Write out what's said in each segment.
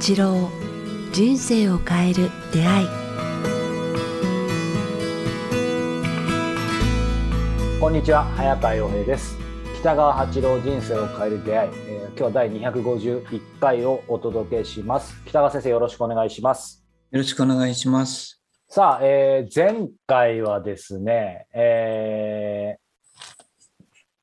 八郎人生を変える出会い。こんにちは早川洋平です。北川八郎人生を変える出会い、えー今日は第251回をお届けします。北川先生よろしくお願いします。よろしくお願いします。さあ、えー前回はですね、えー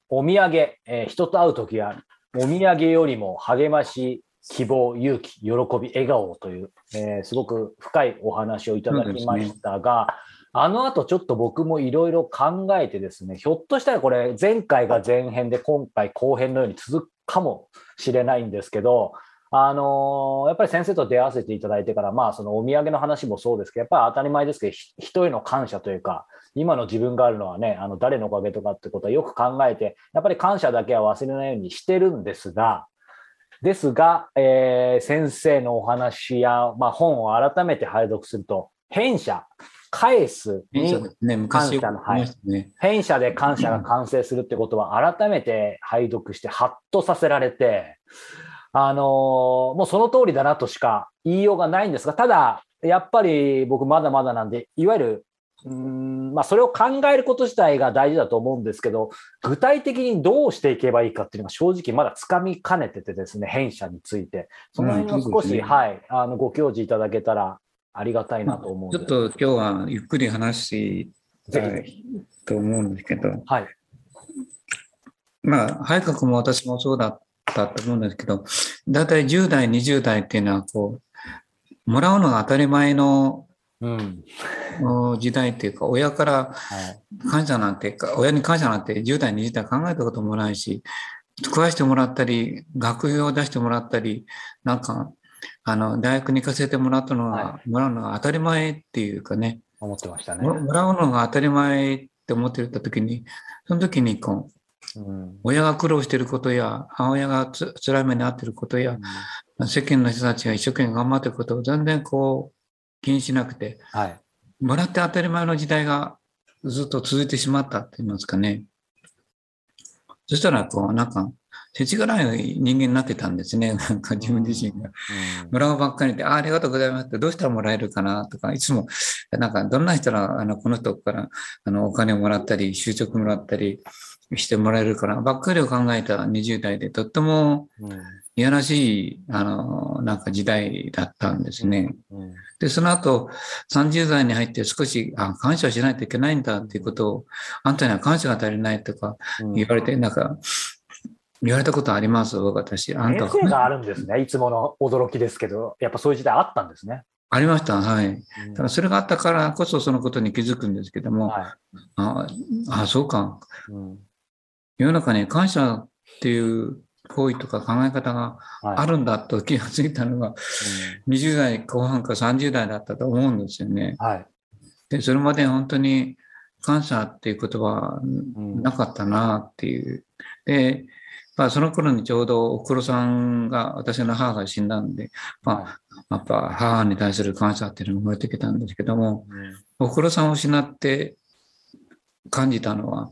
お土産、えー人と会うときは、お土産よりも励まし、希望、勇気、喜び、笑顔という、えーすごく深いお話をいただきましたが、あの後ちょっと僕もいろいろ考えてですね、ひょっとしたらこれ前回が前編で今回後編のように続くかもしれないんですけど、あのーやっぱり先生と出会わせていただいてから、まあ、そのお土産の話もそうですけど、やっぱり当たり前ですけど、人への感謝というか、今の自分があるのはね、あの誰のおかげとかってことはよく考えて、やっぱり感謝だけは忘れないようにしてるんですが、ですが、えー先生のお話や、まあ、本を改めて拝読すると、返謝、返す感謝の。変者で感謝が完成するってことは改めて拝読してハッとさせられて、あのーもうその通りだなとしか言いようがないんですが、ただ、やっぱり僕まだまだなんで、いわゆる、うーんまあ、それを考えること自体が大事だと思うんですけど、具体的にどうしていけばいいかっていうのが正直まだつかみかねててですね、変者について。その辺を少し、うんねはい、あの、ご教示いただけたらありがたいなと思うんでちょっと今日はゆっくり話したいと思うんですけど、はい。まあ、早川君も私もそうだったと思うんですけど、だいたい10代、20代っていうのは、こう、もらうのが当たり前のうん。お時代っていうか、親からはい。感謝なんてか、親に感謝なんて10代、20代考えたこともないし、食わしてもらったり、学費を出してもらったり、なんか、あの、大学に行かせてもらったのが、はもらうのが当たり前っていうかね、思ってましたね。ももらうのが当たり前って思ってた時に、その時にこう、うん親が苦労していることや、母親がつ辛い目に遭っていることや、世間の人たちが一生懸命頑張っていることを全然こう、気にしなくて、はい。もらって当たり前の時代がずっと続いてしまったって言いますかね。そしたら、こう、なんか、世知辛い人間になってたんですね。なんか自分自身が。もらうばっかりで、あありがとうございますって、どうしたらもらえるかなとか、いつも、なんか、どんな人が、あの、この人から、あの、お金をもらったり、就職もらったりしてもらえるかな、ばっかりを考えた20代で、とってもうんいやらしい、あの、なんか時代だったんですね。うんで、その後、30代に入って少し、あ、感謝しないといけないんだっていうことを、あんたには感謝が足りないとかうん言われて、なんか、言われたことあります？私。あんた先生があるんですね。いつもの驚きですけど、やっぱそういう時代あったんですね。ありました。はい。うんただそれがあったからこそそのことに気づくんですけども、はああ、そうか。いうん世の中に感謝っていう行為とか考え方がはいあるんだと気がついたのが、20代後半か30代だったと思うんですよね。うんはい。で、それまで本当に感謝っていう言葉はうんなかったなっていう。で、まあその頃にちょうどおふくろさんが、私の母が死んだんで、まあやっぱ母に対する感謝っていうのが生まれてきたんですけども、おふくろさんを失って感じたのは、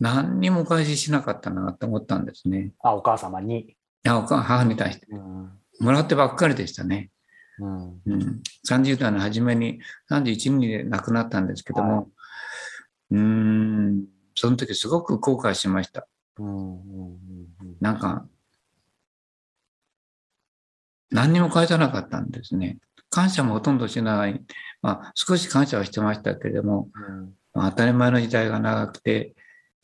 何にもお返ししなかったなって思ったんですね。あ、お母様に？いや、お母母に対して。うんもらってばっかりでしたね。うんうん、30代の初めに31人で亡くなったんですけども、はうーん、その時すごく後悔しました。うんうんなんか、何にも返さなかったんですね。感謝もほとんどしない。まあ、少し感謝はしてましたけれども、うんまあ当たり前の時代が長くて、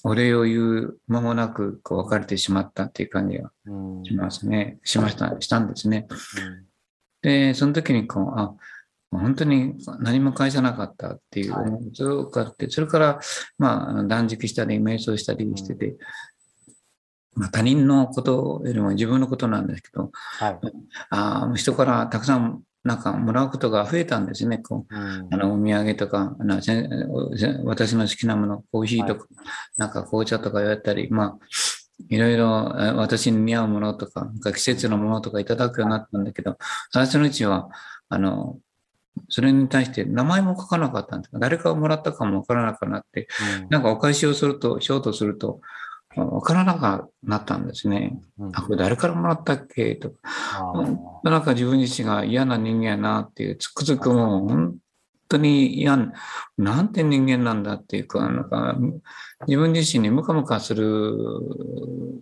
お礼を言う間もなくこう別れてしまったっていう感じがうんしますね。しました、したんですね。うんで、その時にこう、あ、本当に何も返さなかったっていう思いがあって、それから、まあ、断食したり、瞑想したりしてて、まあ、他人のことよりも自分のことなんですけど、はい。あ人からたくさんなんかもらうことが増えたんですね。こううん。あのお土産とかあの私の好きなもの、コーヒーとか、なんか紅茶とかやったり、まあ、いろいろえ私に似合うものとか、なんか季節のものとかいただくようになったんだけど、最初のうちは、あの、それに対して名前も書かなかったんです。誰かがもらったかもわからなくなって、なんかお返しをすると、しようとすると、わからなくなったんですね。うんあ、これ誰からもらったっけ？とか。なんか自分自身が嫌な人間やなっていう、つくづくもう本当に嫌な、なんて人間なんだっていうか、なんか自分自身にムカムカする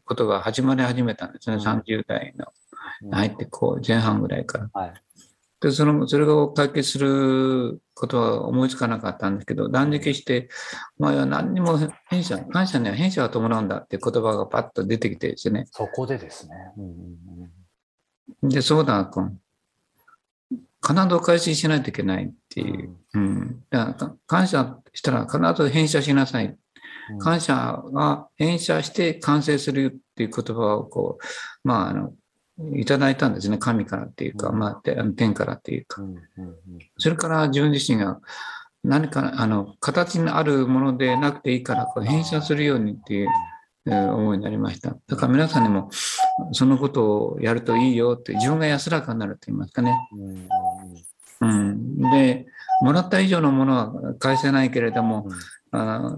ことが始まり始めたんですね、うん30代の入ってこう前半ぐらいから。はい。で、その、それを解決することは思いつかなかったんですけど、断食して、まあ何にも変者、感謝には変者が伴うんだって言葉がパッと出てきてですね。そこでですね。うんうんうんで、そうだ、こう必ずお返ししないといけないっていう。うん。だか感謝したら必ず返謝しなさい。うん感謝は返謝して完成するっていう言葉をこう、まあ、あの、いただいたんですね。神からっていうか、うんまあ、天からっていうか。それから自分自身が何か、あの、形にあるものでなくていいから、こう返謝するようにっていう、えー思いになりました。だから皆さんにも、そのことをやるといいよって、自分が安らかになると言いますかね。うん。で、もらった以上のものは返せないけれども、うんあ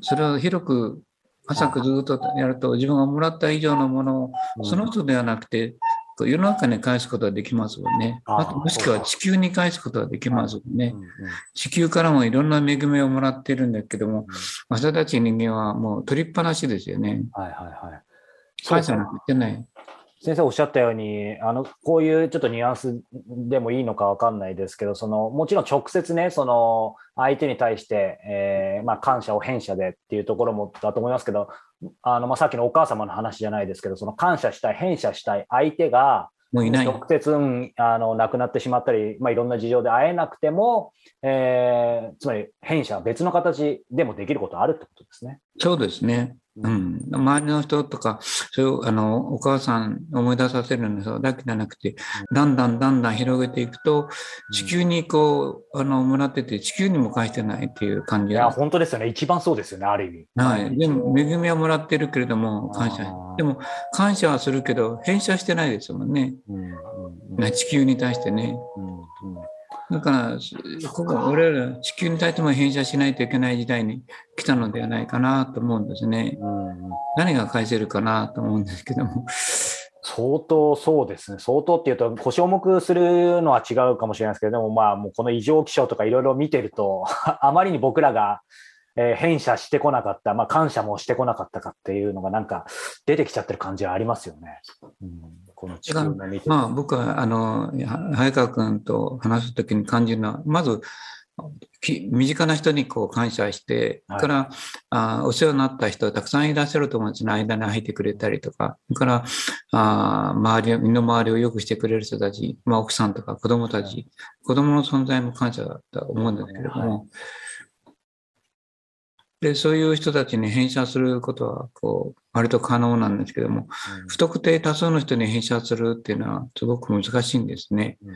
それを広く浅くずっとやると自分がもらった以上のものをうんその人ではなくて世の中に返すことができますよね。あともしくは地球に返すことができますよね地球からもいろんな恵みをもらっているんだけども、私たち人間はもう取りっぱなしですよね。はいはいはい。感謝なんて言ってない。先生おっしゃったように、あの、こういうちょっとニュアンスでもいいのかわかんないですけど、その、もちろん直接ね、その、相手に対して、えーまあ、感謝を返謝でっていうところもだと思いますけど、あの、まあ、さっきのお母様の話じゃないですけど、その感謝したい、返謝したい相手が、もういない。直接、うんあの、亡くなってしまったり、まあ、いろんな事情で会えなくても、えーつまり返謝、別の形でもできることあるってことですね。そうですね。うん。周りの人とか、そういう、あの、お母さん思い出させるのだけじゃなくて、だんだんだんだん広げていくと、地球にこう、あの、もらってて、地球にも返してないっていう感じいや、が。本当ですよね。一番そうですよね、ある意味。はい。でも、恵みはもらってるけれども、感謝。でも、感謝はするけど、返謝してないですもんね。うんうんね地球に対してね。うんうんだから、ここ、俺ら地球に対しても返謝しないといけない時代に来たのではないかなと思うんですね。うんうん何が返せるかなと思うんですけども。相当そうですね。相当っていうと、腰重くするのは違うかもしれないですけど、でもまあ、もうこの異常気象とかいろいろ見てると、あまりに僕らが、えー返謝してこなかった、まあ、感謝もしてこなかったかっていうのがなんか出てきちゃってる感じはありますよね。うん、この地球の見てるまあ僕は、あの、は早川君と話すときに感じるのは、まず、き身近な人にこう感謝して、はい。からあお世話になった人たくさんいらっしゃると思うんですね。間に入ってくれたりとか、それからあ周りを、身の回りを良くしてくれる人たち、まあ、奥さんとか子供たち、子供の存在も感謝だと思うんですけれども、で、そういう人たちに返謝することは、こう、割と可能なんですけども、不特定多数の人に返謝するっていうのはすごく難しいんですね。うんう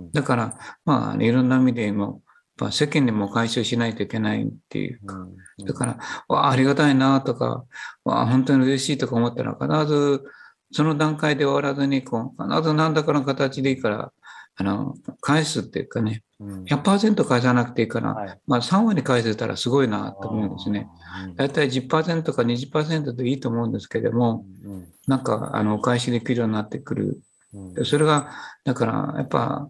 んうんだから、まあ、いろんな意味でも、やっぱ世間にも回収しないといけないっていう。うんだから、わあ、ありがたいなとか、わあ、本当に嬉しいとか思ったら、必ず、その段階で終わらずに、こう、必ず何らかの形でいいから、あの、返すっていうかね、うん100%返さなくていいから、はいまあ、3割返せたらすごいなと思うんですね。。だいたい10%か20%でいいと思うんですけれども、うんなんか、あの、お返しできるようになってくる。うんでそれが、だから、やっぱ、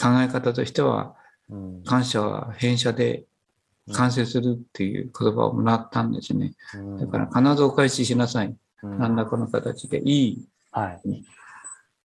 考え方としては、うん感謝は返謝で完成するっていう言葉をもらったんですね。うんだから、必ずお返ししなさい。うん何らかの形でいい。はい。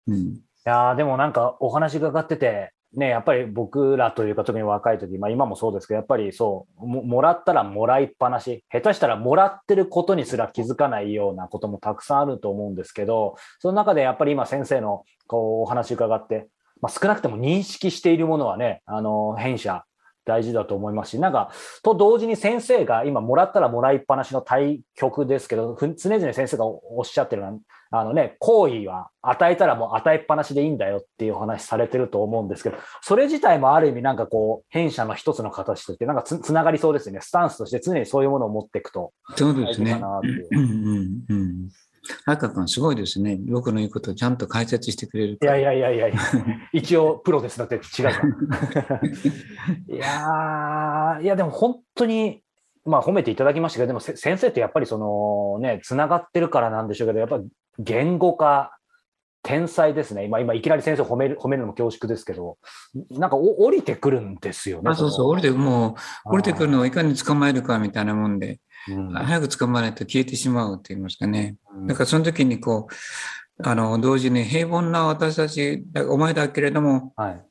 うん。いやーでもなんかお話伺ってて、ね、やっぱり僕らというか特に若い時、まあ今もそうですけど、やっぱりそう、もらったらもらいっぱなし、下手したらもらってることにすら気づかないようなこともたくさんあると思うんですけど、その中でやっぱり今先生のこうお話伺って、まあ、少なくとも認識しているものはね、あの、変者大事だと思いますし、なんか、と同時に先生が今もらったらもらいっぱなしの対局ですけど、常々先生がおっしゃってるのは、あのね、行為は与えたらもう与えっぱなしでいいんだよっていうお話されてると思うんですけど、それ自体もある意味なんかこう、変者の一つの形として、なんかつつながりそうですね。スタンスとして常にそういうものを持っていくと。そうですねう。うんうんうん。早川君すごいですね。僕の言うことをちゃんと解説してくれるい。やいやいやいや 一応プロですだって違う。いやー、いやでも本当にまあ褒めていただきましたけど、でもせ先生ってやっぱりそのね、つながってるからなんでしょうけど、やっぱり言語化、天才ですね。今、今いきなり先生褒める、褒めるのも恐縮ですけど、なんかお降りてくるんですよね。あそうそう、降りて、もう、降りてくるの。のをいかに捕まえるかみたいなもんで、うん早く捕まえないと消えてしまうって言いますかね。うんだからその時にこう、あの、同時に平凡な私たち、だお前だけれども、はい。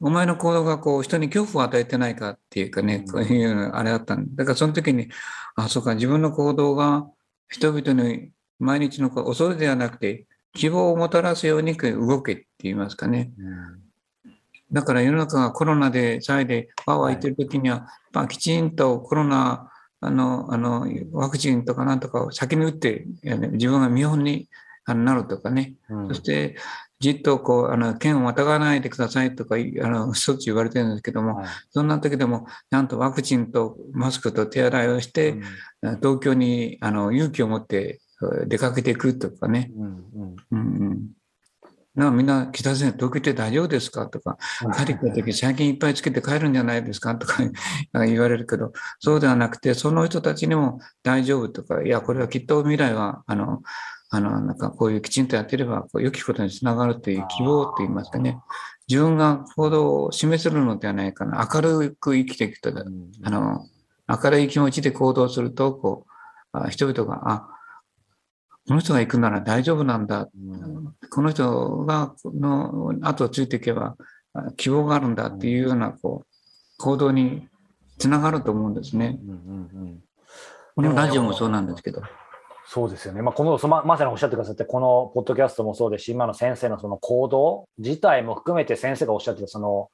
お前の行動がこう人に恐怖を与えてないかっていうかね、うんこういうのあれだったんだからその時に、あ、そうか、自分の行動が人々に毎日の恐れではなくて、希望をもたらすように動けって言いますかね。だから世の中がコロナで騒いでわーわー言ってる時には、まあ、きちんとコロナあのあのワクチンとかなんとかを先に打って、自分が見本になるとかね、うん。そしてじっとこうあの県をまたがないでくださいとかいあのしょっちゅう言われてるんですけども、はい。そんな時でもちゃんとワクチンとマスクと手洗いをして、うん。東京にあの勇気を持ってえ出かけていくとかね、うんうん。うんうん。なんかみんな、北先生、東京って大丈夫ですか？とか、帰ってきた時、最近いっぱいつけて帰るんじゃないですか？とか 言われるけど、そうではなくて、その人たちにも大丈夫とか、いや、これはきっと未来は、あの、あの、なんかこういうきちんとやってれば、こう良きことにつながるという希望といいますかね、自分が行動を示せるのではないかな、明るく生きていくと、うん。あの、明るい気持ちで行動すると、こう、あ人々が、あ、この人が行くなら大丈夫なんだうんこの人がこの後をついていけばあ希望があるんだっていうようなこう行動につながると思うんですね。うんうんうんこのラジオもそうなんですけど。そうですよね。まあ、この、そままさにおっしゃってくださって、このポッドキャストもそうですし、今の先生のその行動自体も含めて先生がおっしゃってた、その、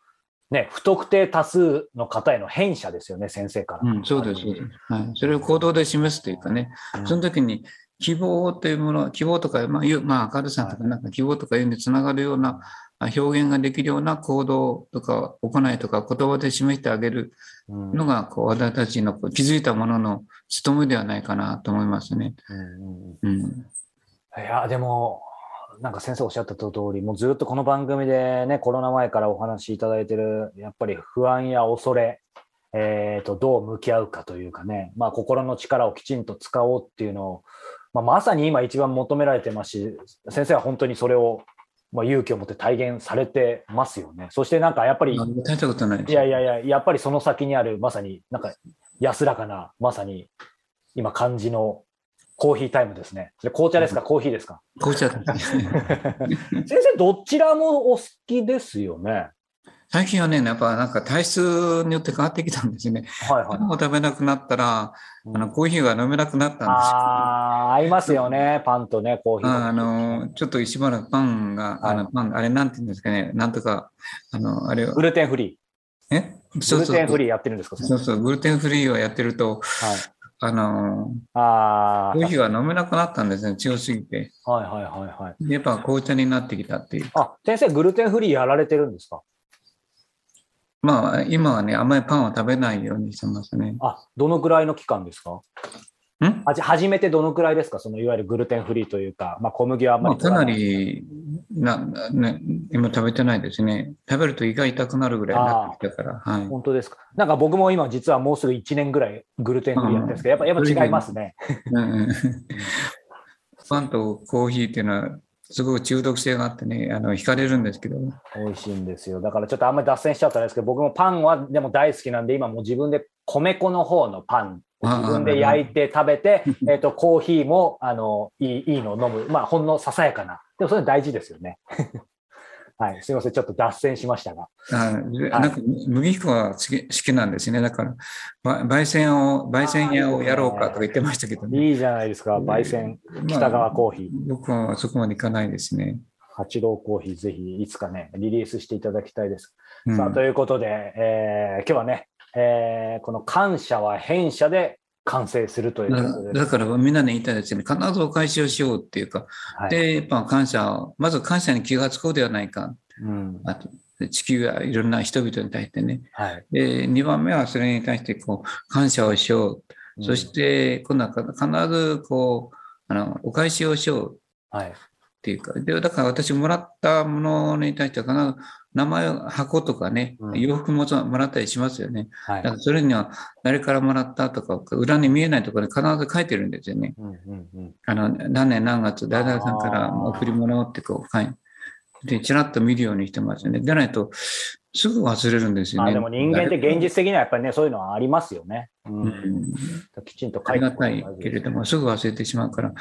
ね、不特定多数の方への返射ですよね、先生から。うん、そうです、そうです。はい。それを行動で示すというかね、うんその時に希望というもの、希望とか、まあ、まあ、明るさとか、なんか希望とかいうにつながるようなあ表現ができるような行動とか行いとか言葉で示してあげるうんのが、こう、私たちの気づいたものの務めではないかなと思いますね。うん。いや、でも、なんか先生おっしゃった通り、もうずっとこの番組でね、コロナ前からお話しいただいてる、やっぱり不安や恐れ、えーと、どう向き合うかというかね、まあ、心の力をきちんと使おうっていうのを、まあ、まさに今一番求められてますし、先生は本当にそれを、まあ、勇気を持って体現されてますよね。そしてなんかやっぱり、大したことないいやいやいや、やっぱりその先にある、まさになんか安らかな、まさに今感じのコーヒータイムですね。で紅茶ですか、コーヒーですか？紅茶ですね。先生、どちらもお好きですよね。最近はね、やっぱなんか体質によって変わってきたんですね。はいはいパ。ンを食べなくなったら、あのコーヒーが飲めなくなったんですよ。ああ、合いますよね。パンとね、コーヒーと。ああの、ちょっとしばらくパンが、あの、パン、あれなんて言うんですかね、なんとか、あの、あれをグ、ルテンフリえ？ー。グルテンフリーやってるんですか？そうそう、グルテンフリーをやってると、はい。あの、ああ、コーヒーが飲めなくなったんですね、強すぎて。はいはいはいはい。でやっぱ紅茶になってきたっていう。あ、先生、グルテンフリーやられてるんですか？まあ、今はね、あんまりパンは食べないようにしてますね。あ、どのくらいの期間ですか？ん？はじ初めてどのくらいですか？そのいわゆるグルテンフリーというか、まあ小麦はあんままあ、かなりなね、今食べてないですね。食べると胃が痛くなるぐらいになってきたから。はい。本当ですか？なんか僕も今実はもうすぐ1年ぐらいグルテンフリーやってるんですけど、やっぱやっぱ違いますね。うんうんパンとコーヒーっていうのは、すごく中毒性があってね、あの、惹かれるんですけど、美味しいんですよ。だからちょっとあんまり脱線しちゃったんですけど、僕もパンはでも大好きなんで、今もう自分で米粉の方のパンを自分で焼いて食べて、えっと、コーヒーも、あの、いい、いいのを飲む。まあ、ほんのささやかな。でもそれ大事ですよね。はい。すいません。ちょっと脱線しましたが。あなんか麦粉は好きなんですね。だから、ば焙煎を、焙煎屋をやろうかとか言ってましたけどね。いいじゃないですか。焙煎、北川コーヒー。僕はそこまでいかないですね。八郎コーヒー、ぜひいつかね、リリースしていただきたいです。うんさあ、ということで、えー今日はね、えーこの感謝は変謝で完成するということだからみんなに言いたいですね。必ずお返しをしようっていうか、はいで、やっぱ感謝を、まず感謝に気がつこうではないか。うんあと地球やいろんな人々に対してね。はいで、2番目はそれに対してこう感謝をしよう。そして、今度は必ずこう、あの、お返しをしようはいっていうか、で、だから私もらったものに対しては必ず名前を箱とかね、うん洋服もそもらったりしますよね。はいだからそれには誰からもらったとか、裏に見えないところに必ず書いてるんですよね。うんうんうんあの、何年何月、誰々さんから贈り物ってこう、はい。で、ちらっと見るようにしてますよね。でないと、すぐ忘れるんですよね。あでも人間って現実的にはやっぱりね、そういうのはありますよね。うんうんきちんとありがたいけれども、すぐ忘れてしまうから、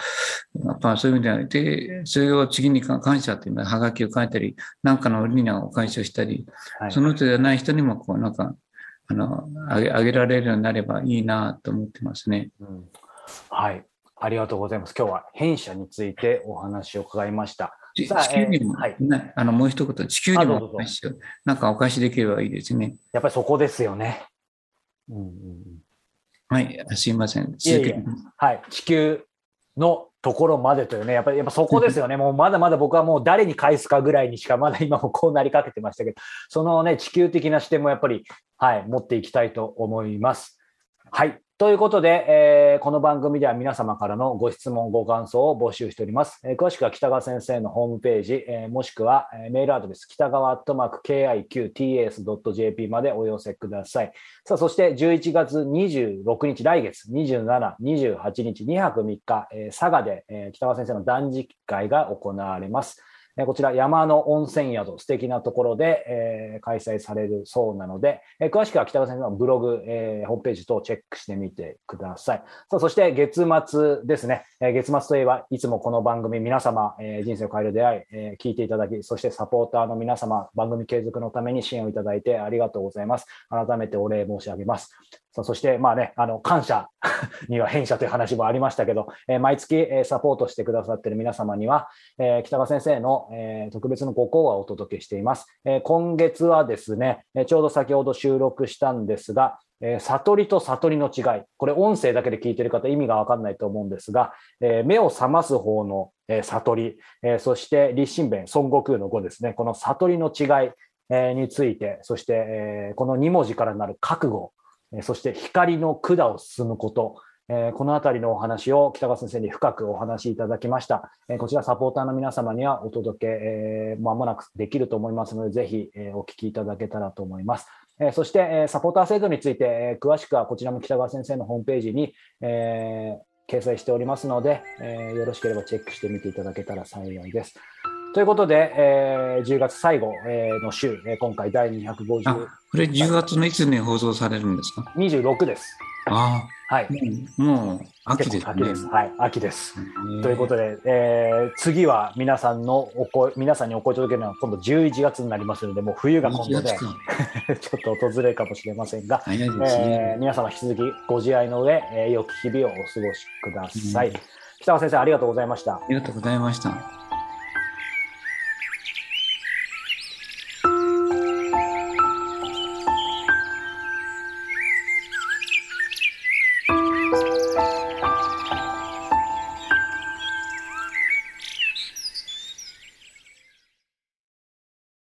やっぱそういう意味では、で、それを次に感謝というのは、はがきを書いたり、なんかの折にはお返しをしたり、はいその人じゃない人にも、こう、なんか、あの、あげ、あげられるようになればいいなと思ってますね。うんはい。ありがとうございます。今日は変者についてお話を伺いました。地球にも、えーはいねあの、もう一言、地球にもお返しを、なんかお返しできればいいですね。やっぱりそこですよね。うんはい、すいません。いえいえはい。地球のところまでというね、やっぱりやっぱそこですよね。もうまだまだ僕はもう誰に返すかぐらいにしかまだ今もこうなりかけてましたけど、そのね、地球的な視点もやっぱり、はい、持っていきたいと思います。はい。ということで、えーこの番組では皆様からのご質問、ご感想を募集しております。えー詳しくは北川先生のホームページ、えーもしくは、えーメールアドレス、北川アットマーク KIQTS.jp までお寄せください。さあ、そして11月26日、来月27、28日、2泊3日、えー佐賀で、えー北川先生の断食会が行われます。えこちら山の温泉宿、素敵なところで、え開催されるそうなので、え詳しくは北川先生のブログ、えホームページ等をチェックしてみてください。さあ、そして月末ですね。え月末といえば、いつもこの番組皆様、え人生を変える出会い、え聞いていただき、そしてサポーターの皆様、番組継続のために支援をいただいてありがとうございます。改めてお礼申し上げます。さあそして、まあね、あの、感謝には変謝という話もありましたけど、えー毎月、サポートしてくださっている皆様には、えー北川先生の、えー特別のご講話をお届けしています。えー今月はですね、ちょうど先ほど収録したんですが、えー悟りと悟りの違い。これ音声だけで聞いている方意味がわかんないと思うんですが、えー目を覚ます方の、えー悟り、えーそして立身弁、孫悟空の語ですね。この悟りの違い、えーについて、そして、えーこの2文字からなる覚悟、そして光の管を進むこと、えーこのあたりのお話を北川先生に深くお話しいただきました。えーこちらサポーターの皆様にはお届け、えー間もなくできると思いますので、ぜひ、えーお聞きいただけたらと思います。えーそして、えーサポーター制度について、えー詳しくはこちらも北川先生のホームページに、えー掲載しておりますので、えーよろしければチェックしてみていただけたら幸いです。ということで、えー10月最後、えーの週、えー今回第あ、250、これ10月のいつに放送されるんですか？26です。あはいあ、。もう、秋ですね。秋です。はい、秋です。うんということで、えー次は皆さんのお声、皆さんにお声届けるのは今度11月になりますので、もう冬が今度11で、ちょっと訪れるかもしれませんが、早いですえね。ー皆様引き続きご自愛の上、えー良き日々をお過ごしください。うん北川先生、ありがとうございました。ありがとうございました。